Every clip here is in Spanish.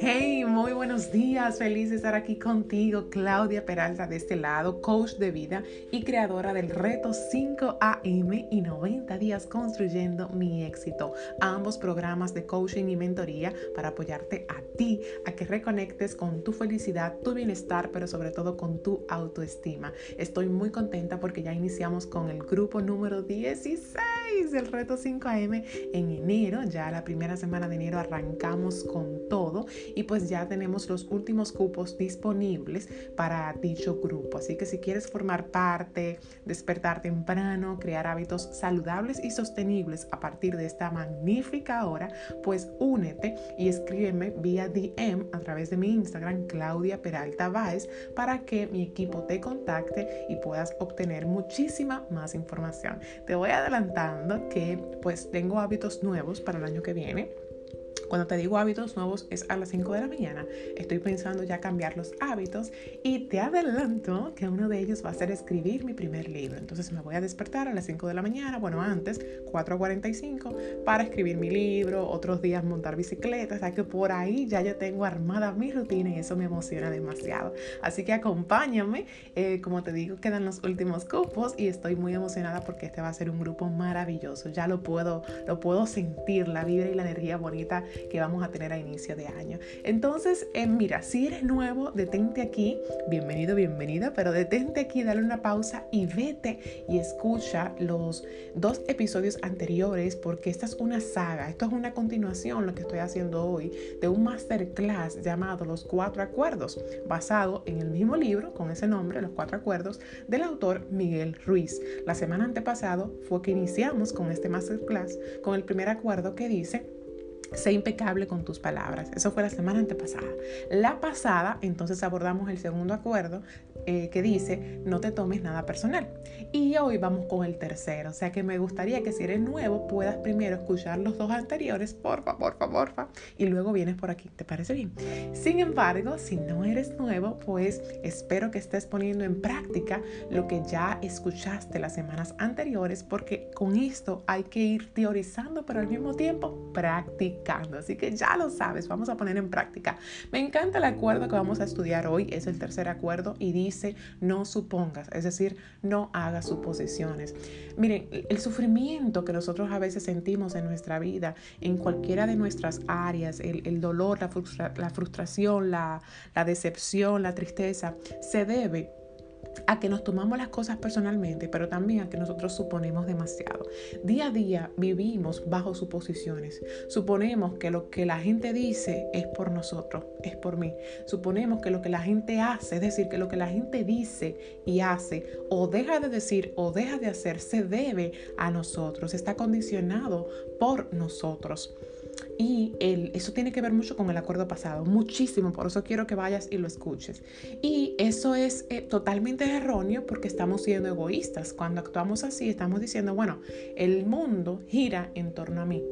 Hey, muy buenos días. Feliz de estar aquí contigo, Claudia Peralta de este lado, coach de vida y creadora del reto 5 AM y 90 días construyendo mi éxito. Ambos programas de coaching y mentoría para apoyarte a ti a que reconectes con tu felicidad, tu bienestar, pero sobre todo con tu autoestima. Estoy muy contenta porque ya iniciamos con el grupo número 16 del reto 5 AM en enero. Ya la primera semana de enero arrancamos con todo y pues ya tenemos los últimos cupos disponibles para dicho grupo. Así que si quieres formar parte, despertar temprano, crear hábitos saludables y sostenibles a partir de esta magnífica hora, pues únete y escríbeme vía DM a través de mi Instagram Claudia Peralta Baez para que mi equipo te contacte y puedas obtener muchísima más información. Te voy adelantando que pues tengo hábitos nuevos para el año que viene cuando te digo hábitos nuevos es a las 5 de la mañana. Estoy pensando ya cambiar los hábitos y te adelanto que uno de ellos va a ser escribir mi primer libro. Entonces me voy a despertar a las 5 de la mañana, bueno antes, 4.45 para escribir mi libro, otros días montar bicicleta, o sea que por ahí ya yo tengo armada mi rutina y eso me emociona demasiado. Así que acompáñame, eh, como te digo, quedan los últimos cupos y estoy muy emocionada porque este va a ser un grupo maravilloso. Ya lo puedo, lo puedo sentir, la vibra y la energía bonita que vamos a tener a inicio de año. Entonces, eh, mira, si eres nuevo, detente aquí, bienvenido, bienvenida, pero detente aquí, dale una pausa y vete y escucha los dos episodios anteriores porque esta es una saga, esto es una continuación, lo que estoy haciendo hoy, de un masterclass llamado Los Cuatro Acuerdos, basado en el mismo libro con ese nombre, Los Cuatro Acuerdos, del autor Miguel Ruiz. La semana antepasado fue que iniciamos con este masterclass con el primer acuerdo que dice, Sé impecable con tus palabras. Eso fue la semana antepasada. La pasada, entonces abordamos el segundo acuerdo eh, que dice, no te tomes nada personal. Y hoy vamos con el tercero. O sea que me gustaría que si eres nuevo puedas primero escuchar los dos anteriores, porfa, porfa, porfa, y luego vienes por aquí. ¿Te parece bien? Sin embargo, si no eres nuevo, pues espero que estés poniendo en práctica lo que ya escuchaste las semanas anteriores, porque con esto hay que ir teorizando, pero al mismo tiempo practicando Así que ya lo sabes, vamos a poner en práctica. Me encanta el acuerdo que vamos a estudiar hoy, es el tercer acuerdo y dice no supongas, es decir, no hagas suposiciones. Miren, el sufrimiento que nosotros a veces sentimos en nuestra vida, en cualquiera de nuestras áreas, el, dolor, la, frustración, la, la decepción, la tristeza, se debe a que nos tomamos las cosas personalmente, pero también a que nosotros suponemos demasiado. Día a día vivimos bajo suposiciones. Suponemos que lo que la gente dice es por nosotros, es por mí. Suponemos que lo que la gente hace, es decir, que lo que la gente dice y hace o deja de decir o deja de hacer se debe a nosotros, está condicionado por nosotros. Y eso tiene que ver mucho con el acuerdo pasado, muchísimo, por eso quiero que vayas y lo escuches. Y eso es eh, totalmente erróneo porque estamos siendo egoístas. Cuando actuamos así, estamos diciendo, bueno, el mundo gira en torno a mí.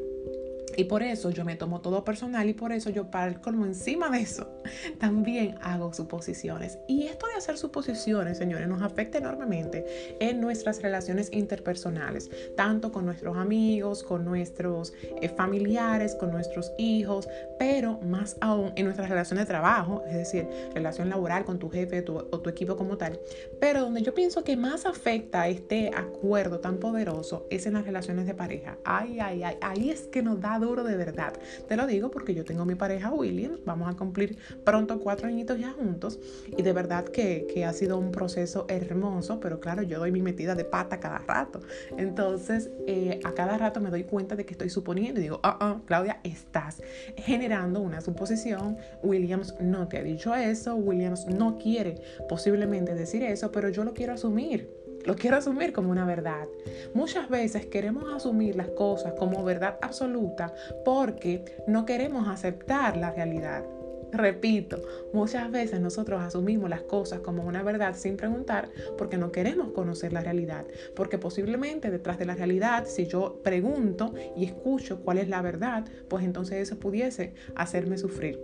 Y por eso yo me tomo todo personal y por eso yo colmo encima de eso también hago suposiciones. Y esto de hacer suposiciones, señores, nos afecta enormemente en nuestras relaciones interpersonales, tanto con nuestros amigos, con nuestros eh, familiares, con nuestros hijos, pero más aún en nuestras relaciones de trabajo, es decir, relación laboral con tu jefe o tu equipo como tal. Pero donde yo pienso que más afecta este acuerdo tan poderoso es en las relaciones de pareja. Ay, ay, ay, ahí es que nos da duro de verdad. Te lo digo porque yo tengo mi pareja William, vamos a cumplir pronto cuatro añitos ya juntos y de verdad que, que ha sido un proceso hermoso, pero claro, yo doy mi metida de pata cada rato. Entonces, eh, a cada rato me doy cuenta de que estoy suponiendo y digo, ah, ah, Claudia, estás generando una suposición. Williams no te ha dicho eso, Williams no quiere posiblemente decir eso, pero yo lo quiero asumir. Lo quiero asumir como una verdad. Muchas veces queremos asumir las cosas como verdad absoluta porque no queremos aceptar la realidad. Repito, muchas veces nosotros asumimos las cosas como una verdad sin preguntar porque no queremos conocer la realidad. Porque posiblemente detrás de la realidad, si yo pregunto y escucho cuál es la verdad, pues entonces eso pudiese hacerme sufrir.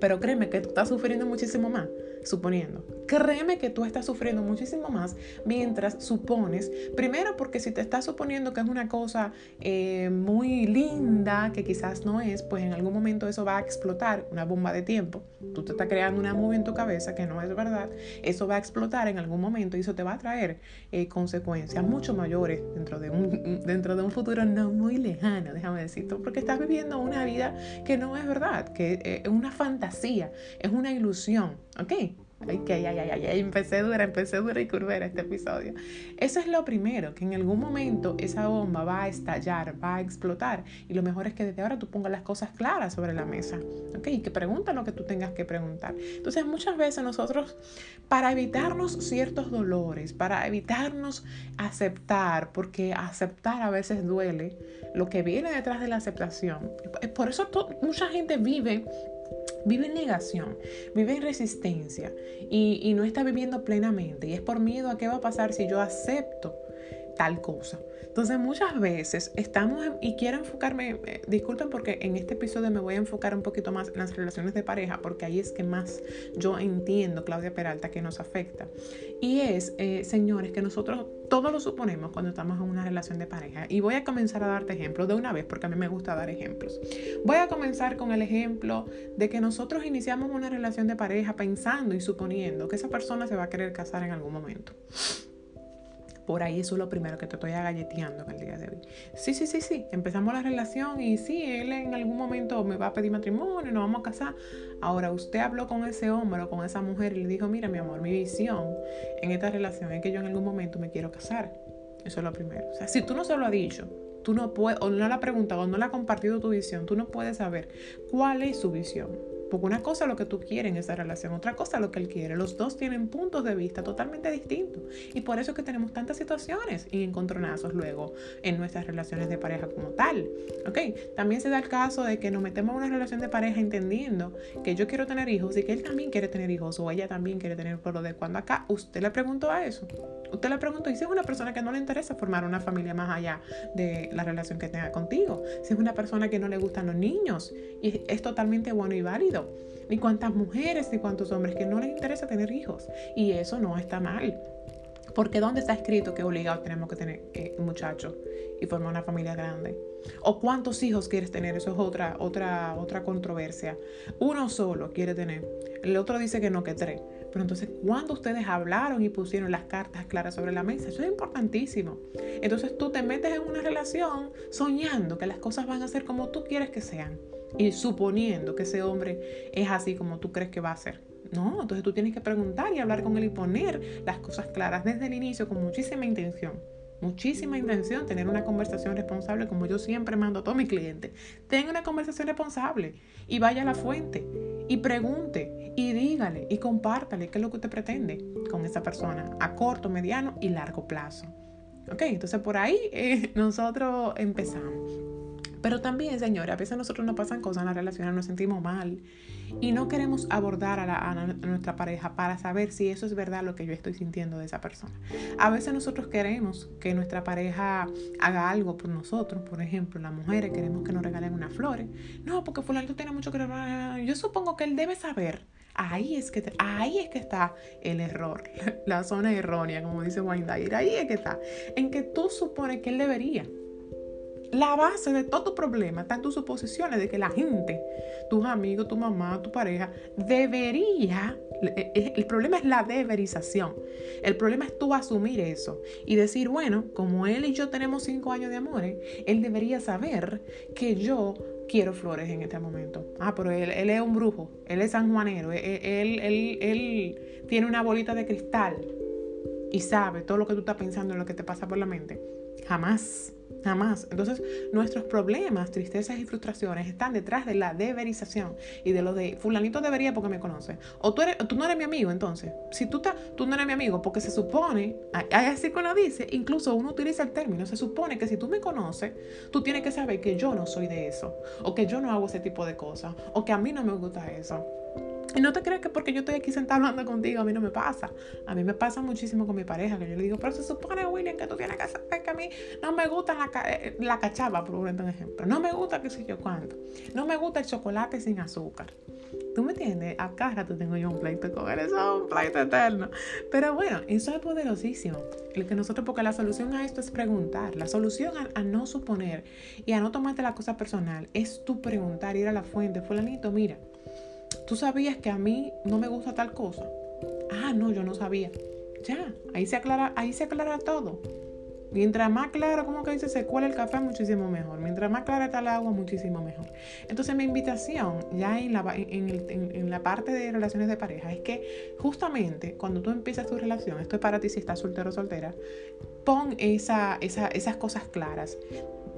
Pero créeme que tú estás sufriendo muchísimo más, suponiendo. Créeme que tú estás sufriendo muchísimo más mientras supones, primero porque si te estás suponiendo que es una cosa eh, muy linda, que quizás no es, pues en algún momento eso va a explotar, una bomba de tiempo. Tú te estás creando una movie en tu cabeza que no es verdad, eso va a explotar en algún momento y eso te va a traer eh, consecuencias mucho mayores dentro de, un, dentro de un futuro no muy lejano, déjame decirte, porque estás viviendo una vida que no es verdad, que eh, es una fantasía, es una ilusión, ¿ok? Ay, que ay, ay, ay, ay, empecé dura, empecé dura y curvera este episodio. Eso es lo primero, que en algún momento esa bomba va a estallar, va a explotar. Y lo mejor es que desde ahora tú pongas las cosas claras sobre la mesa, ¿ok? Y que pregunta lo que tú tengas que preguntar. Entonces, muchas veces nosotros, para evitarnos ciertos dolores, para evitarnos aceptar, porque aceptar a veces duele, lo que viene detrás de la aceptación. Por eso mucha gente vive vive en negación, vive en resistencia y, y, no está viviendo plenamente. Y es por miedo a qué va a pasar si yo acepto tal cosa. Entonces muchas veces estamos, y quiero enfocarme, eh, disculpen porque en este episodio me voy a enfocar un poquito más en las relaciones de pareja, porque ahí es que más yo entiendo, Claudia Peralta, que nos afecta. Y es, eh, señores, que nosotros todos lo suponemos cuando estamos en una relación de pareja. Y voy a comenzar a darte ejemplos de una vez, porque a mí me gusta dar ejemplos. Voy a comenzar con el ejemplo de que nosotros iniciamos una relación de pareja pensando y suponiendo que esa persona se va a querer casar en algún momento. Por ahí eso es lo primero que te estoy agalleteando en el día de hoy. Sí, sí, sí, sí. Empezamos la relación y sí, él en algún momento me va a pedir matrimonio, nos vamos a casar. Ahora usted habló con ese hombre o con esa mujer y le dijo, mira mi amor, mi visión en esta relación es que yo en algún momento me quiero casar. Eso es lo primero. O sea, si tú no se lo has dicho, tú no puedes, o no le has preguntado, o no le has compartido tu visión, tú no puedes saber cuál es su visión. Porque una cosa es lo que tú quieres en esa relación, otra cosa es lo que él quiere. Los dos tienen puntos de vista totalmente distintos. Y por eso es que tenemos tantas situaciones y encontronazos luego en nuestras relaciones de pareja como tal. ¿Ok? También se da el caso de que nos metemos en una relación de pareja entendiendo que yo quiero tener hijos y que él también quiere tener hijos o ella también quiere tener pero de cuando acá usted le preguntó a eso. Usted le preguntó, y si es una persona que no le interesa formar una familia más allá de la relación que tenga contigo, si es una persona que no le gustan los niños, y es totalmente bueno y válido ni cuántas mujeres ni cuántos hombres que no les interesa tener hijos. Y eso no está mal. Porque ¿dónde está escrito que obligado tenemos que tener eh, muchachos y formar una familia grande? ¿O cuántos hijos quieres tener? Eso es otra, otra, otra controversia. Uno solo quiere tener. El otro dice que no, que tres. Pero entonces, cuando ustedes hablaron y pusieron las cartas claras sobre la mesa, eso es importantísimo. Entonces tú te metes en una relación soñando que las cosas van a ser como tú quieres que sean y suponiendo que ese hombre es así como tú crees que va a ser. No, entonces tú tienes que preguntar y hablar con él y poner las cosas claras desde el inicio con muchísima intención. Muchísima intención, tener una conversación responsable como yo siempre mando a todos mis clientes. Tenga una conversación responsable y vaya a la fuente y pregunte y dígale y compártale qué es lo que usted pretende con esa persona a corto, mediano y largo plazo. Ok, entonces por ahí eh, nosotros empezamos. Pero también, señora, a veces nosotros nos pasan cosas en la relación, nos sentimos mal y no queremos abordar a, nuestra pareja para saber si eso es verdad lo que yo estoy sintiendo de esa persona. A veces nosotros queremos que nuestra pareja haga algo por nosotros, por ejemplo, las mujeres queremos que nos regalen unas flores. No, porque fulano tiene mucho que Yo supongo que él debe saber. Ahí es que ahí es que está el error, la zona errónea, como dice Wayne Dyer. Ahí es que está, en que tú supones que él debería. La base de todo tu problema está en tus suposiciones de que la gente, tus amigos, tu mamá, tu pareja, debería. E, e, el problema es la deberización. El problema es tú asumir eso y decir, bueno, como él y yo tenemos cinco años de amor, él debería saber que yo quiero flores en este momento. Ah, pero él, él es un brujo, él es sanjuanero, él, él, él, él tiene una bolita de cristal y sabe todo lo que tú estás pensando en lo que te pasa por la mente. Jamás. Jamás. Entonces, nuestros problemas, tristezas y frustraciones están detrás de la deberización y de lo de fulanito debería porque me conoce. O tú, eres, tú no eres mi amigo, entonces. Si tú, tú no eres mi amigo, porque se supone, así como lo dice, incluso uno utiliza el término, se supone que si tú me conoces, tú tienes que saber que yo no soy de eso, o que yo no hago ese tipo de cosas, o que a mí no me gusta eso. Y no te creas que porque yo estoy aquí sentada hablando contigo, a mí no me pasa. A mí me pasa muchísimo con mi pareja, que yo le digo, pero se supone, William, que tú tienes que saber que a mí no me gusta la, eh, la cachava, por un ejemplo. No me gusta qué sé yo cuánto. No me gusta el chocolate sin azúcar. ¿Tú me entiendes? Acá rato tengo yo un pleito con él, eso es un pleito eterno. Pero bueno, eso es poderosísimo. El que nosotros, porque la solución a esto es preguntar. La solución a, no suponer y a no tomarte la cosa personal es tú preguntar, ir a la fuente. Fulanito, mira, ¿tú sabías que a mí no me gusta tal cosa? Ah, no, yo no sabía. Ya, ahí se aclara, ahí se aclara todo. Mientras más claro, como que dice, se cuela el café, muchísimo mejor. Mientras más clara está el agua, muchísimo mejor. Entonces mi invitación ya en la, en, la parte de relaciones de pareja es que justamente cuando tú empiezas tu relación, esto es para ti si estás soltero o soltera, pon esa, esas cosas claras,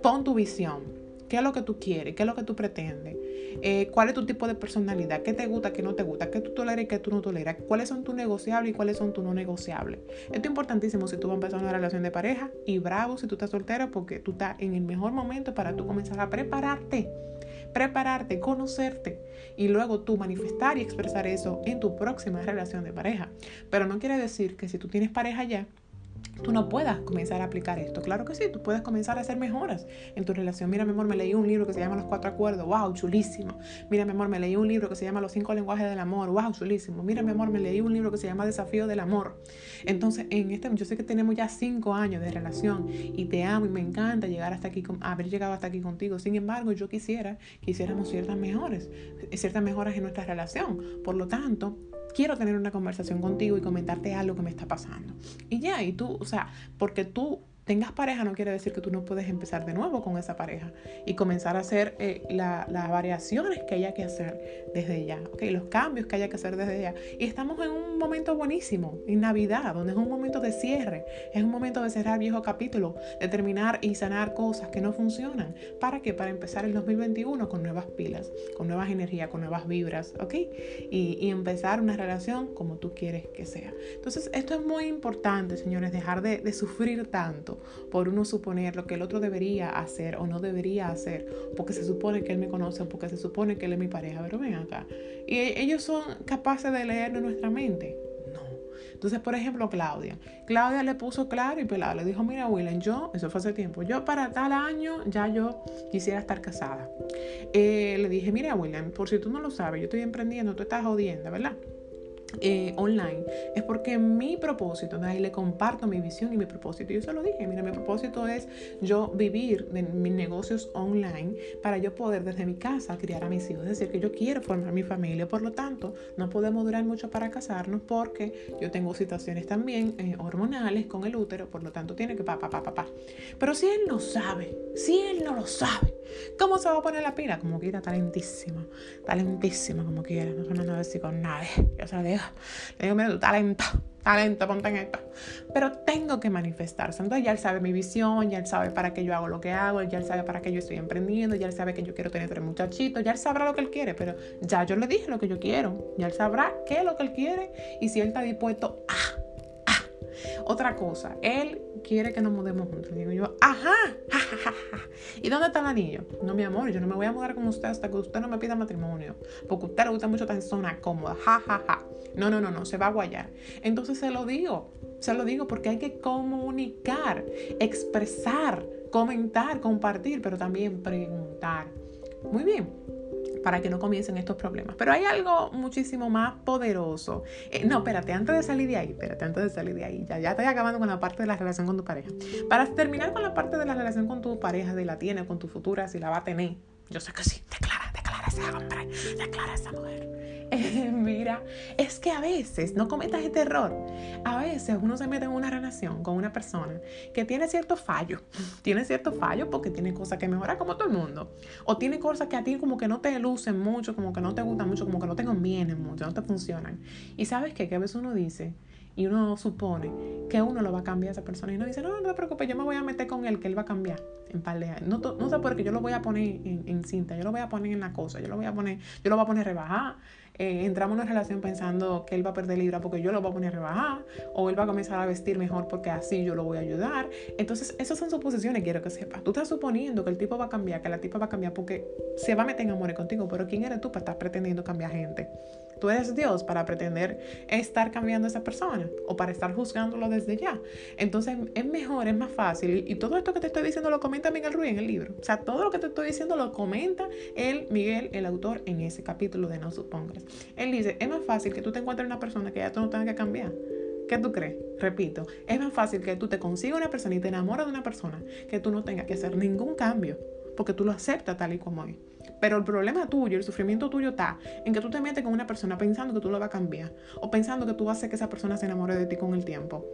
pon tu visión, qué es lo que tú quieres, qué es lo que tú pretendes, eh, cuál es tu tipo de personalidad, qué te gusta, qué no te gusta, qué tú toleras y qué tú no toleras, cuáles son tus negociables y cuáles son tus no negociables. Esto es importantísimo si tú vas a empezar una relación de pareja y bravo si tú estás soltera porque tú estás en el mejor momento para tú comenzar a prepararte prepararte, conocerte y luego tú manifestar y expresar eso en tu próxima relación de pareja. Pero no quiere decir que si tú tienes pareja ya, tú no puedas comenzar a aplicar esto. Claro que sí, tú puedes comenzar a hacer mejoras en tu relación. Mira, mi amor, me leí un libro que se llama Los Cuatro Acuerdos. ¡Wow! Chulísimo. Mira, mi amor, me leí un libro que se llama Los Cinco Lenguajes del Amor. ¡Wow! Chulísimo. Mira, mi amor, me leí un libro que se llama Desafío del Amor. Entonces, en este, yo sé que tenemos ya cinco años de relación y te amo y me encanta llegar hasta aquí, haber llegado hasta aquí contigo. Sin embargo, yo quisiera que hiciéramos ciertas mejoras, ciertas mejoras en nuestra relación. Por lo tanto, quiero tener una conversación contigo y comentarte algo que me está pasando. Y ya, y tú, o sea, porque tú tengas pareja no quiere decir que tú no puedes empezar de nuevo con esa pareja y comenzar a hacer eh, las variaciones que haya que hacer desde ya, ¿okay? los cambios que haya que hacer desde ya. Y estamos en un momento buenísimo, en Navidad, donde es un momento de cierre, es un momento de cerrar viejo capítulo, de terminar y sanar cosas que no funcionan. ¿Para qué? Para empezar el 2021 con nuevas pilas, con nuevas energías, con nuevas vibras, ¿ok? Y, empezar una relación como tú quieres que sea. Entonces, esto es muy importante, señores, dejar de sufrir tanto por uno suponer lo que el otro debería hacer o no debería hacer, porque se supone que él me conoce porque se supone que él es mi pareja, pero ven acá. Y ellos son capaces de leer nuestra mente. No. Entonces, por ejemplo, Claudia. Claudia le puso claro y pelado. Le dijo, mira, William, yo, eso fue hace tiempo, yo para tal año ya yo quisiera estar casada. Eh, le dije, mira, William, por si tú no lo sabes, yo estoy emprendiendo, tú estás jodiendo, ¿verdad? Eh, online es porque mi propósito, ahí le comparto mi visión y mi propósito. Yo se lo dije, mira, mi propósito es yo vivir de mis negocios online para yo poder desde mi casa criar a mis hijos. Es decir, que yo quiero formar mi familia, por lo tanto, no podemos durar mucho para casarnos porque yo tengo situaciones también eh, hormonales con el útero, por lo tanto, tiene que pa, pa, pa, pa, pa. Pero si él no sabe, si él no lo sabe, ¿cómo se va a poner la pila? Como quiera, talentísima, talentísima como quiera, no se me a decir con nadie, yo se lo le digo, mira, tu talento, talento, ponte en esto. Pero tengo que manifestarse. Entonces ya él sabe mi visión, ya él sabe para qué yo hago lo que hago, ya él sabe para qué yo estoy emprendiendo, ya él sabe que yo quiero tener tres muchachitos, ya él sabrá lo que él quiere, pero ya yo le dije lo que yo quiero, ya él sabrá qué es lo que él quiere y si él está dispuesto a otra cosa, él quiere que nos mudemos juntos. digo yo, ajá, ¿Y dónde está el anillo? No, mi amor, yo no me voy a mudar con usted hasta que usted no me pida matrimonio. Porque a usted le gusta mucho estar zona cómoda. Ja, ja, ja. No, no, no, no, se va a guayar. Entonces se lo digo, se lo digo porque hay que comunicar, expresar, comentar, compartir, pero también preguntar. Muy bien para que no comiencen estos problemas. Pero hay algo muchísimo más poderoso. Eh, no, espérate, antes de salir de ahí, espérate, antes de salir de ahí, ya, ya estoy acabando con la parte de la relación con tu pareja. Para terminar con la parte de la relación con tu pareja, si la tiene, con tu futura, si la va a tener, yo sé que sí, declara ese hombre, declara esa mujer. mira, es que a veces, no cometas este error, a veces uno se mete en una relación con una persona que tiene cierto fallo, tiene cierto fallo porque tiene cosas que mejorar como todo el mundo, o tiene cosas que a ti como que no te lucen mucho, como que no te gustan mucho, como que no te convienen mucho, no te funcionan. Y sabes qué? que a veces uno dice, y uno supone que uno lo va a cambiar a esa persona y uno dice, no, no te preocupes, yo me voy a meter con él, que él va a cambiar en par de años. No, no sé por qué yo lo voy a poner en, cinta, yo lo voy a poner en la cosa, yo lo voy a poner, yo lo voy a poner rebajada, eh, entramos en una relación pensando que él va a perder libra porque yo lo voy a poner a rebajar, o él va a comenzar a vestir mejor porque así yo lo voy a ayudar. Entonces, esas son suposiciones, quiero que sepas. Tú estás suponiendo que el tipo va a cambiar, que la tipa va a cambiar porque se va a meter en amores contigo, pero ¿quién eres tú para estar pretendiendo cambiar gente? Tú eres Dios para pretender estar cambiando a esa persona o para estar juzgándolo desde ya. Entonces es mejor, es más fácil. Y, todo esto que te estoy diciendo lo comenta Miguel Ruiz en el libro. O sea, todo lo que te estoy diciendo lo comenta él, Miguel, el autor, en ese capítulo de No Supongas. Él dice, es más fácil que tú te encuentres una persona que ya tú no tengas que cambiar. ¿Qué tú crees? Repito, es más fácil que tú te consigas una persona y te enamoras de una persona que tú no tengas que hacer ningún cambio, porque tú lo aceptas tal y como es. Pero el problema tuyo, el sufrimiento tuyo está en que tú te metes con una persona pensando que tú lo vas a cambiar o pensando que tú vas a hacer que esa persona se enamore de ti con el tiempo.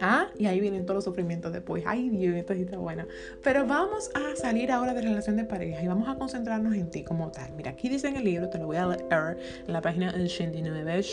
Ah, y ahí vienen todos los sufrimientos después. Ay, Dios, esto sí está buena. Pero vamos a salir ahora de relación de pareja y vamos a concentrarnos en ti como tal. Mira, aquí dice en el libro, te lo voy a leer en la página 89.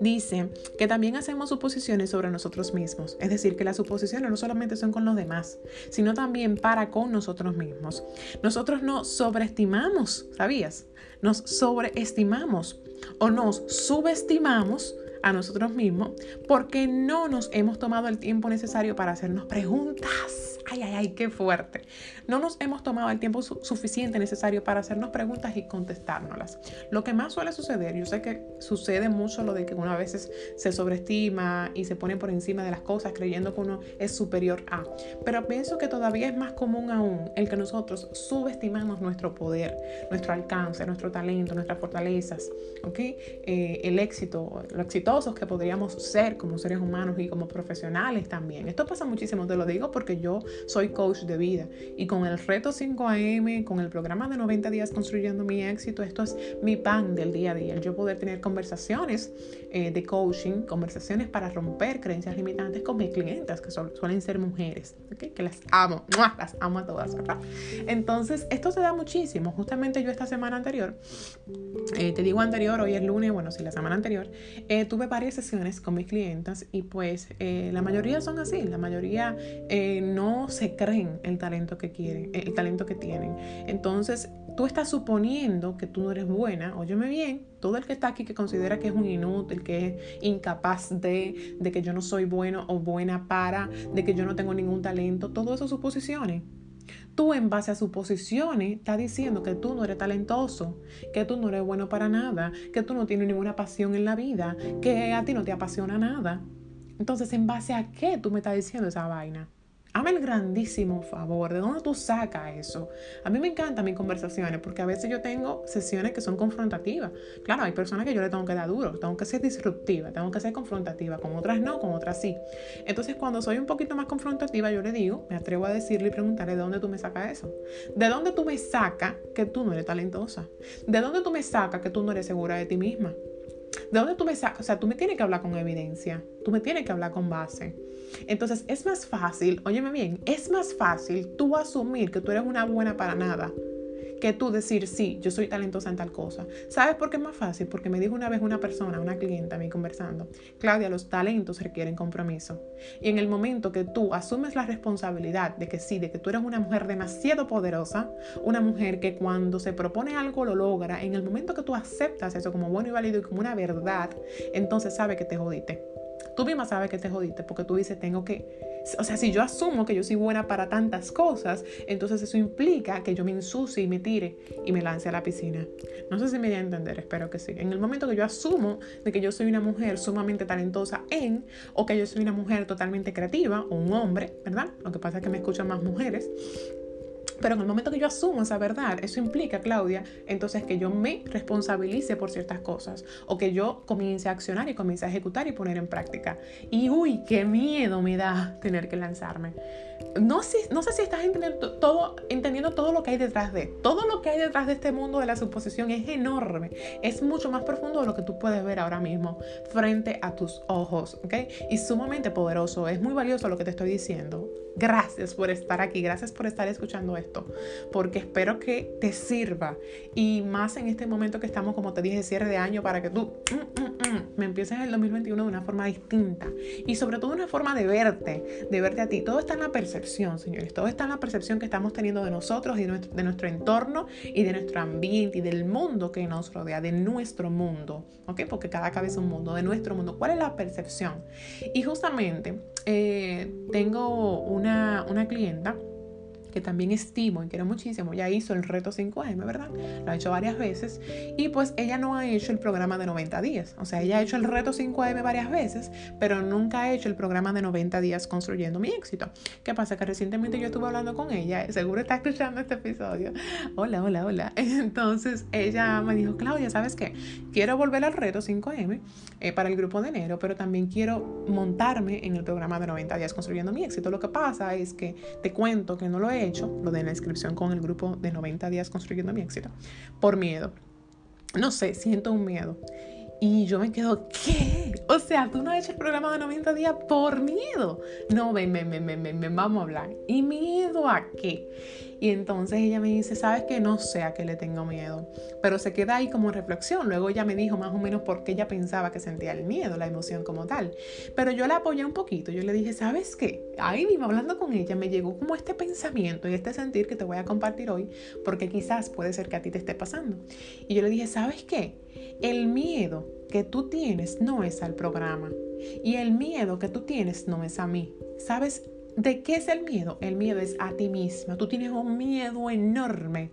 Dice que también hacemos suposiciones sobre nosotros mismos. Es decir, que las suposiciones no solamente son con los demás, sino también para con nosotros mismos. Nosotros nos sobreestimamos, ¿sabías? Nos sobreestimamos o nos subestimamos a nosotros mismos porque no nos hemos tomado el tiempo necesario para hacernos preguntas Ay, ay, ay, qué fuerte. No nos hemos tomado el tiempo suficiente necesario para hacernos preguntas y contestárnoslas. Lo que más suele suceder, yo sé que sucede mucho lo de que uno a veces se sobreestima y se pone por encima de las cosas creyendo que uno es superior a. Pero pienso que todavía es más común aún el que nosotros subestimamos nuestro poder, nuestro alcance, nuestro talento, nuestras fortalezas, ¿ok? Eh, el éxito, lo exitosos que podríamos ser como seres humanos y como profesionales también. Esto pasa muchísimo, te lo digo porque yo soy coach de vida y con el reto 5am, con el programa de 90 días construyendo mi éxito, esto es mi pan del día a día. Yo poder tener conversaciones eh, de coaching, conversaciones para romper creencias limitantes con mis clientes, que suelen ser mujeres, que las amo, las amo a todas, ¿verdad? Entonces, esto se da muchísimo. Justamente yo esta semana anterior, eh, te digo anterior, hoy es lunes, bueno, sí, la semana anterior, eh, tuve varias sesiones con mis clientes y pues la mayoría son así, la mayoría no se creen el talento que quieren, el talento que tienen. Entonces, tú estás suponiendo que tú no eres buena, óyeme bien, todo el que está aquí que considera que es un inútil, que es incapaz de, de que yo no soy bueno o buena para, de que yo no tengo ningún talento, todo eso suposiciones. Tú en base a suposiciones estás diciendo que tú no eres talentoso, que tú no eres bueno para nada, que tú no tienes ninguna pasión en la vida, que a ti no te apasiona nada. Entonces, ¿en base a qué tú me estás diciendo esa vaina? Hazme el grandísimo favor. ¿De dónde tú sacas eso? A mí me encantan mis conversaciones porque a veces yo tengo sesiones que son confrontativas. Claro, hay personas que yo le tengo que dar duro, tengo que ser disruptiva, tengo que ser confrontativa. Con otras no, con otras sí. Entonces, cuando soy un poquito más confrontativa, yo le digo, me atrevo a decirle y preguntarle de dónde tú me sacas eso. ¿De dónde tú me sacas que tú no eres talentosa? ¿De dónde tú me sacas que tú no eres segura de ti misma? ¿De dónde tú me sacas? O sea, tú me tienes que hablar con evidencia, tú me tienes que hablar con base. Entonces es más fácil, óyeme bien, es más fácil tú asumir que tú eres una buena para nada que tú decir, sí, yo soy talentosa en tal cosa. ¿Sabes por qué es más fácil? Porque me dijo una vez una persona, una clienta a mí conversando, Claudia, los talentos requieren compromiso. Y en el momento que tú asumes la responsabilidad de que sí, de que tú eres una mujer demasiado poderosa, una mujer que cuando se propone algo lo logra, en el momento que tú aceptas eso como bueno y válido y como una verdad, entonces sabe que te jodiste. Tú misma sabes que te jodiste porque tú dices, tengo que o sea, si yo asumo que yo soy buena para tantas cosas, entonces eso implica que yo me ensucie y me tire y me lance a la piscina. No sé si me voy a entender, espero que sí. En el momento que yo asumo de que yo soy una mujer sumamente talentosa en, o que yo soy una mujer totalmente creativa, o un hombre, ¿verdad? Lo que pasa es que me escuchan más mujeres. Pero en el momento que yo asumo esa verdad, eso implica, Claudia, entonces que yo me responsabilice por ciertas cosas o que yo comience a accionar y comience a ejecutar y poner en práctica. Y uy, qué miedo me da tener que lanzarme. No sé, no sé si estás entendiendo todo, entendiendo todo lo que hay detrás de. Todo lo que hay detrás de este mundo de la suposición es enorme. Es mucho más profundo de lo que tú puedes ver ahora mismo frente a tus ojos, ¿ok? Y sumamente poderoso. Es muy valioso lo que te estoy diciendo Gracias por estar aquí, gracias por estar escuchando esto, porque espero que te sirva y más en este momento que estamos, como te dije, cierre de año para que tú mm, mm, mm, me empieces el 2021 de una forma distinta y sobre todo una forma de verte, de verte a ti. Todo está en la percepción, señores, todo está en la percepción que estamos teniendo de nosotros y de nuestro, entorno y de nuestro ambiente y del mundo que nos rodea, de nuestro mundo, ¿ok? Porque cada cabeza es un mundo, de nuestro mundo. ¿Cuál es la percepción? Y justamente eh, tengo una, una clienta que también estimo y quiero muchísimo, ya hizo el reto 5M, ¿verdad? Lo ha hecho varias veces y pues ella no ha hecho el programa de 90 días, o sea, ella ha hecho el reto 5M varias veces, pero nunca ha hecho el programa de 90 días construyendo mi éxito. ¿Qué pasa? Que recientemente yo estuve hablando con ella, seguro está escuchando este episodio. Hola, hola, hola. Entonces ella me dijo, Claudia, ¿sabes qué? Quiero volver al reto 5M eh, para el grupo de enero, pero también quiero montarme en el programa de 90 días construyendo mi éxito. Lo que pasa es que te cuento que no lo he hecho, lo de la inscripción con el grupo de 90 días construyendo mi éxito, por miedo. No sé, siento un miedo. Y yo me quedo, ¿qué? O sea, tú no has hecho el programa de 90 días por miedo. No, ven, ven, ven, ven, ven, vamos a hablar. ¿Y miedo a qué? Y entonces ella me dice, ¿sabes que No sé a qué le tengo miedo, pero se queda ahí como reflexión. Luego ella me dijo más o menos por qué ella pensaba que sentía el miedo, la emoción como tal. Pero yo la apoyé un poquito, yo le dije, ¿sabes qué? Ahí mismo hablando con ella me llegó como este pensamiento y este sentir que te voy a compartir hoy, porque quizás puede ser que a ti te esté pasando. Y yo le dije, ¿sabes qué? El miedo que tú tienes no es al programa. Y el miedo que tú tienes no es a mí. ¿Sabes? ¿De qué es el miedo? El miedo es a ti misma. Tú tienes un miedo enorme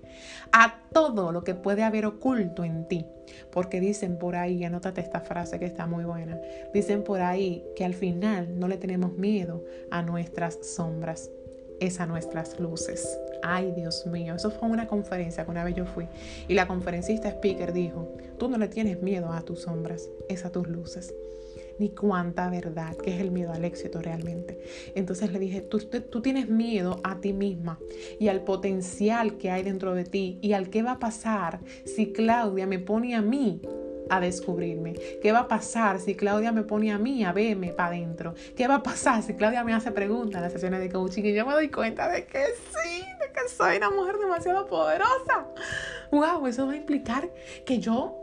a todo lo que puede haber oculto en ti. Porque dicen por ahí, anótate esta frase que está muy buena, dicen por ahí que al final no le tenemos miedo a nuestras sombras, es a nuestras luces. Ay, Dios mío, eso fue una conferencia que una vez yo fui y la conferencista speaker dijo, tú no le tienes miedo a tus sombras, es a tus luces ni cuánta verdad, que es el miedo al éxito realmente. Entonces le dije, tú, tú tienes miedo a ti misma y al potencial que hay dentro de ti y al qué va a pasar si Claudia me pone a mí a descubrirme? ¿Qué va a pasar si Claudia me pone a mí a verme para adentro? ¿Qué va a pasar si Claudia me hace preguntas en las sesiones de coaching y yo me doy cuenta de que sí, de que soy una mujer demasiado poderosa? ¡Wow! Eso va a implicar que yo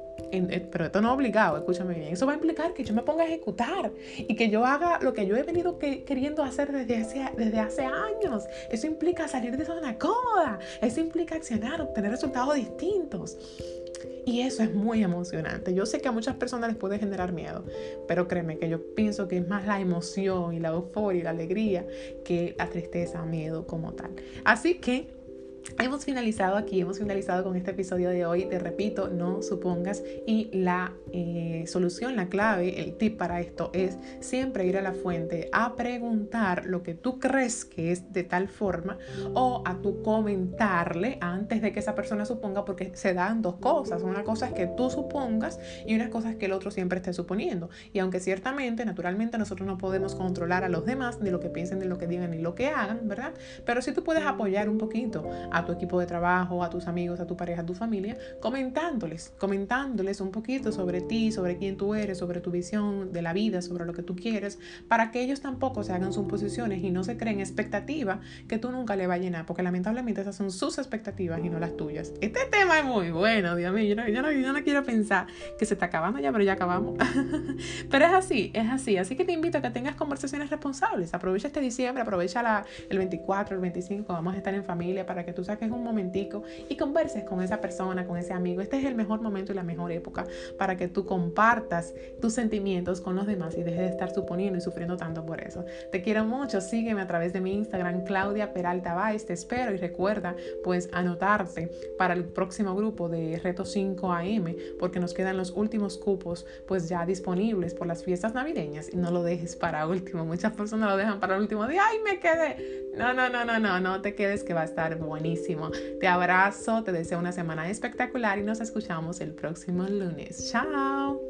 pero esto no es obligado, escúchame bien. Eso va a implicar que yo me ponga a ejecutar y que yo haga lo que yo he venido queriendo hacer desde hace, desde hace años. Eso implica salir de zona cómoda. Eso implica accionar, obtener resultados distintos. Y eso es muy emocionante. Yo sé que a muchas personas les puede generar miedo, pero créeme que yo pienso que es más la emoción y la euforia y la alegría que la tristeza, miedo como tal. Así que Hemos finalizado aquí, hemos finalizado con este episodio de hoy. Te repito, no supongas. Y la eh, solución, la clave, el tip para esto es siempre ir a la fuente a preguntar lo que tú crees que es de tal forma o a tu comentarle antes de que esa persona suponga, porque se dan dos cosas. Una cosa es que tú supongas y una cosa es que el otro siempre esté suponiendo. Y aunque ciertamente, naturalmente, nosotros no podemos controlar a los demás, ni lo que piensen, ni lo que digan, ni lo que hagan, ¿verdad? Pero sí tú puedes apoyar un poquito a tu equipo de trabajo, a tus amigos, a tu pareja, a tu familia, comentándoles, comentándoles un poquito sobre ti, sobre quién tú eres, sobre tu visión de la vida, sobre lo que tú quieres, para que ellos tampoco se hagan sus posiciones y no se creen expectativas que tú nunca le vas a llenar, porque lamentablemente esas son sus expectativas y no las tuyas. Este tema es muy bueno, Dios mío, yo no, yo no, quiero pensar que se está acabando ya, pero ya acabamos. pero es así, es así. Así que te invito a que tengas conversaciones responsables. Aprovecha este diciembre, aprovecha el 24, el 25, vamos a estar en familia para que tú saques un momentico y converses con esa persona, con ese amigo. Este es el mejor momento y la mejor época para que tú compartas tus sentimientos con los demás y dejes de estar suponiendo y sufriendo tanto por eso. Te quiero mucho, sígueme a través de mi Instagram, Claudia Peralta Baez, te espero y recuerda pues anotarte para el próximo grupo de Reto 5 AM porque nos quedan los últimos cupos pues ya disponibles por las fiestas navideñas y no lo dejes para último. Muchas personas lo dejan para el último día, ay me quedé. No, no, no, no, no, no te quedes que va a estar Te abrazo, te deseo una semana espectacular y nos escuchamos el próximo lunes. Chao.